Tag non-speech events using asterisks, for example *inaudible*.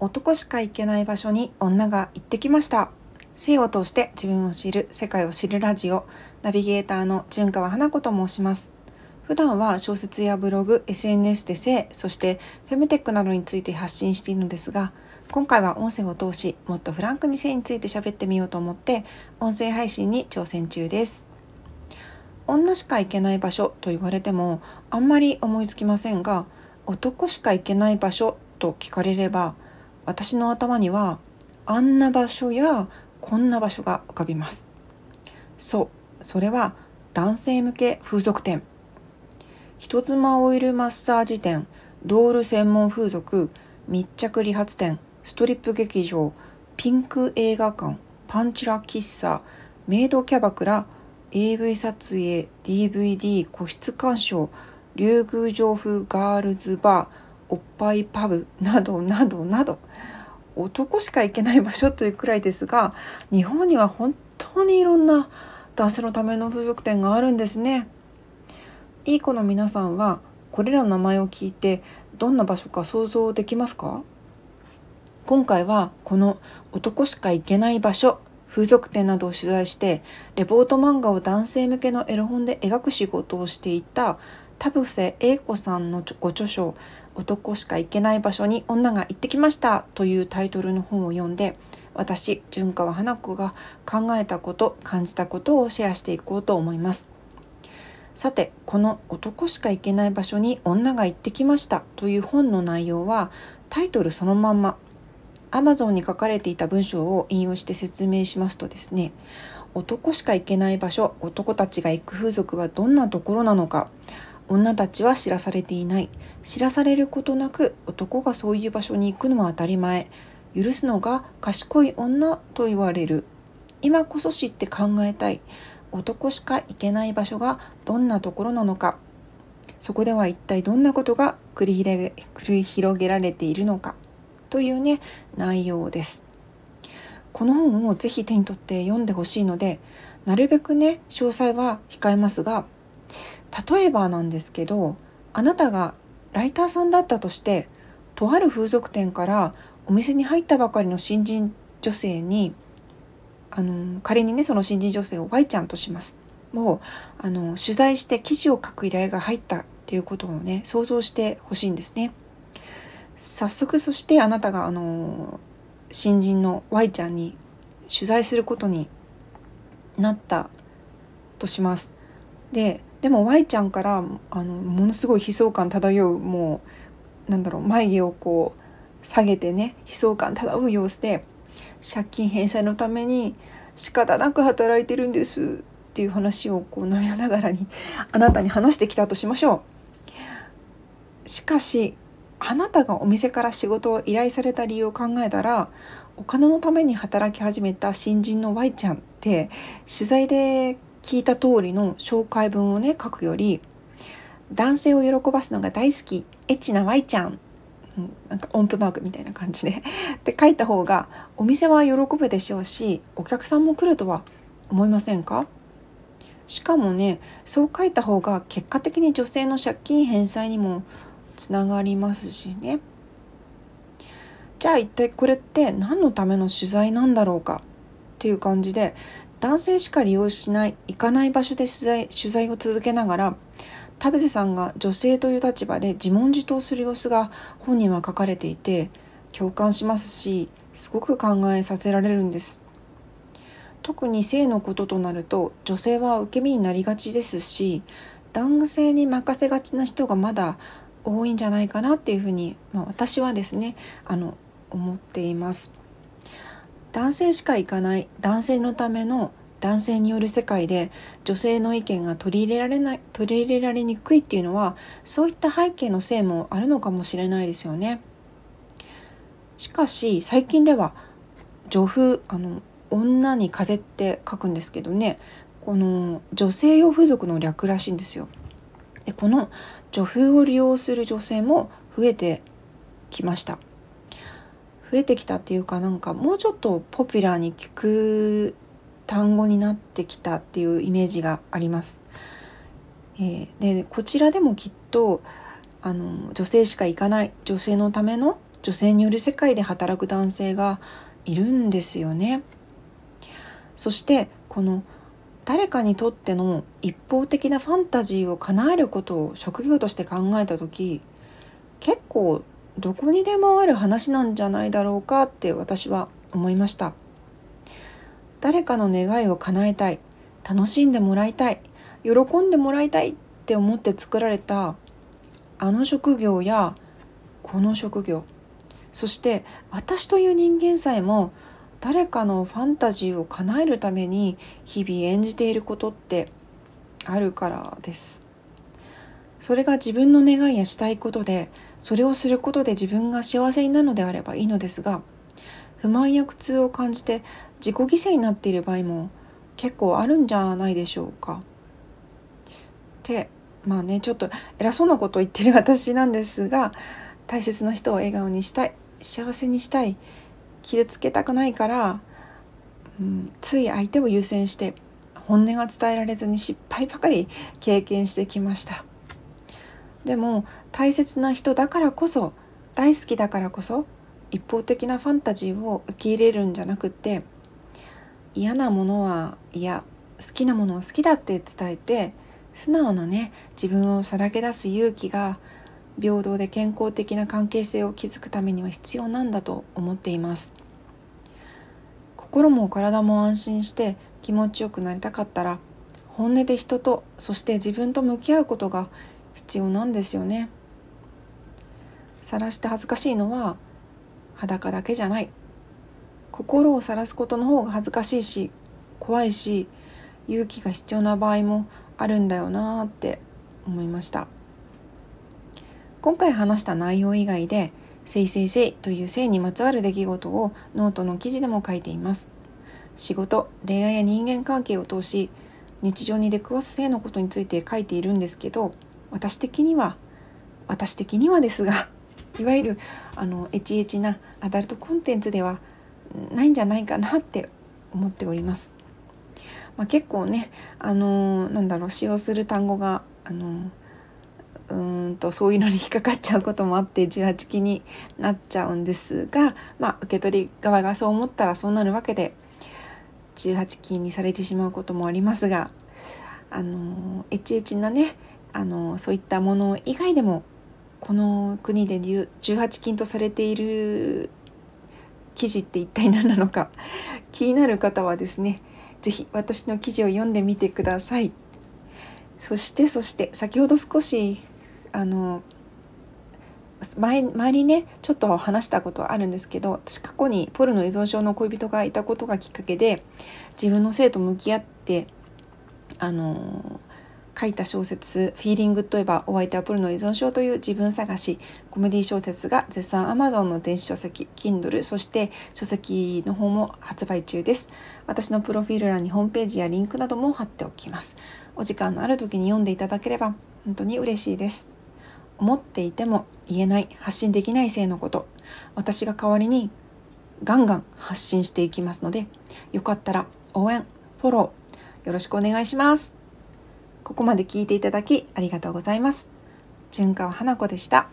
男しか行けない場所に女が行ってきました。性を通して自分を知る世界を知るラジオナビゲーターの純川花子と申します。普段は小説やブログ SNS で性そしてフェムテックなどについて発信しているのですが今回は音声を通しもっとフランクに性について喋ってみようと思って音声配信に挑戦中です。女しか行けない場所と言われてもあんまり思いつきませんが男しか行けない場所と聞かれれば私の頭にはあんな場所やこんな場所が浮かびます。そう。それは男性向け風俗店。人妻オイルマッサージ店。ドール専門風俗。密着理髪店。ストリップ劇場。ピンク映画館。パンチラ喫茶。メイドキャバクラ。AV 撮影。DVD 個室鑑賞。竜宮城風ガールズバー。おっぱいパブなど *laughs* などなど男しか行けない場所というくらいですが日本には本当にいろんな男性のための風俗店があるんですね。いい子の皆さんはこれらの名前を聞いてどんな場所か想像できますか？今回はこの男しか行けない場所風俗店などを取材してレポート漫画を男性向けのエロ本で描く仕事をしていた田臥英子さんのご著書「男しか行けない場所に女が行ってきました」というタイトルの本を読んで私純川花子が考えたこと感じたことをシェアしていこうと思います。さてこの「男しか行けない場所に女が行ってきました」という本の内容はタイトルそのまんま Amazon に書かれていた文章を引用して説明しますとですね男しか行けない場所男たちが行く風俗はどんなところなのか女たちは知らされていない。知らされることなく男がそういう場所に行くのは当たり前。許すのが賢い女と言われる。今こそ知って考えたい。男しか行けない場所がどんなところなのか。そこでは一体どんなことが繰り広げられているのか。というね内容です。この本をぜひ手に取って読んでほしいのでなるべくね詳細は控えますが例えばなんですけどあなたがライターさんだったとしてとある風俗店からお店に入ったばかりの新人女性にあの仮にねその新人女性を Y ちゃんとします。もうあの取材して記事を書く依頼が入ったっていうことをね想像してほしいんですね。早速そしてあなたがあの新人の Y ちゃんに取材することになったとします。ででも Y ちゃんからあのものすごい悲壮感漂うもうなんだろう眉毛をこう下げてね悲壮感漂う様子で借金返済のために仕方なく働いてるんですっていう話をこう涙ながらにあなたに話してきたとしましょう。しかしあなたがお店から仕事を依頼された理由を考えたらお金のために働き始めた新人の Y ちゃんって取材で聞いた通りの紹介文をね書くより男性を喜ばすのが大好きエッチな Y ちゃんなんか音符マークみたいな感じで。*laughs* って書いた方がお店は喜ぶでしょうしお客さんも来るとは思いませんか？しかもねそう書いた方が結果的に女性の借金返済にもつながりますしね。じゃあ一体これって何のための取材なんだろうか？っていう感じで男性しか利用しない行かない場所で取材取材を続けながら田臥さんが女性という立場で自問自答する様子が本には書かれていて共感しますしすごく考えさせられるんです。特に性のこととなると女性は受け身になりがちですし男性に任せがちな人がまだ多いんじゃないかなっていうふうに、まあ、私はですねあの思っています。男性しか行かない男性のための男性による世界で女性の意見が取り入れられない取り入れられにくいっていうのはそういった背景のせいもあるのかもしれないですよね。しかし最近では女風あの女に風って書くんですけどねこの女性用風俗の略らしいんですよ。でこの女風を利用する女性も増えてきました。増えてきたっていうかなんかもうちょっとポピュラーに聞く単語になってきたっていうイメージがあります。えー、でこちらでもきっとあの女性しか行かない女性のための女性による世界で働く男性がいるんですよね。そしてこの誰かにとっての一方的なファンタジーを叶えることを職業として考えた時結構どこにでもある話なんじゃないだろうかって私は思いました。誰かの願いを叶えたい。楽しんでもらいたい。喜んでもらいたいって思って作られたあの職業やこの職業。そして私という人間さえも誰かのファンタジーを叶えるために日々演じていることってあるからです。それが自分の願いやしたいことでそれをすることで自分が幸せになるのであればいいのですが不満や苦痛を感じて自己犠牲になっている場合も結構あるんじゃないでしょうか。ってまあねちょっと偉そうなことを言ってる私なんですが大切な人を笑顔にしたい幸せにしたい傷つけたくないから、うん、つい相手を優先して本音が伝えられずに失敗ばかり経験してきましたでも大切な人だからこそ大好きだからこそ一方的なファンタジーを受け入れるんじゃなくって嫌なものは嫌好きなものは好きだって伝えて素直なね自分をさらけ出す勇気が平等で健康的な関係性を築くためには必要なんだと思っています。心も体も安心して気持ちよくなりたかったら本音で人とそして自分と向き合うことが必要なんですよね。晒して恥ずかしいのは裸だけじゃない。心を晒すことの方が恥ずかしいし怖いし勇気が必要な場合もあるんだよなって思いました。今回話した内容以外で「せいせいせい」という性にまつわる出来事をノートの記事でも書いています。仕事恋愛や人間関係を通し日常に出くわす性のことについて書いているんですけど私的には私的にはですが *laughs* いわゆるあのエチエチなアダルトコンテンツではないんじゃないかなって思っております。まあ、結構ねあのー、なんだろう使用する単語があのーうんとそういうのに引っかかっちゃうこともあって18期になっちゃうんですが、まあ、受け取り側がそう思ったらそうなるわけで18期にされてしまうこともありますがあのエチエチなねあのそういったもの以外でもこの国で18金とされている記事って一体何なのか *laughs* 気になる方はですね是非私の記事を読んでみてください。そしてそして先ほど少しあの前前にねちょっと話したことはあるんですけど私過去にポルノ依存症の恋人がいたことがきっかけで自分の性と向き合ってあの書いた小説「フィーリングといえばお相手はポルノ依存症」という自分探しコメディ小説が絶賛 Amazon の電子書籍 Kindle そして書籍の方も発売中です。私のプロフィール欄にホームページやリンクなども貼っておきます。お時間のある時に読んでいただければ本当に嬉しいです。思っていても言えない発信できない性のこと。私が代わりにガンガン発信していきますのでよかったら応援フォローよろしくお願いします。ここまで聞いていただきありがとうございます。純川花子でした。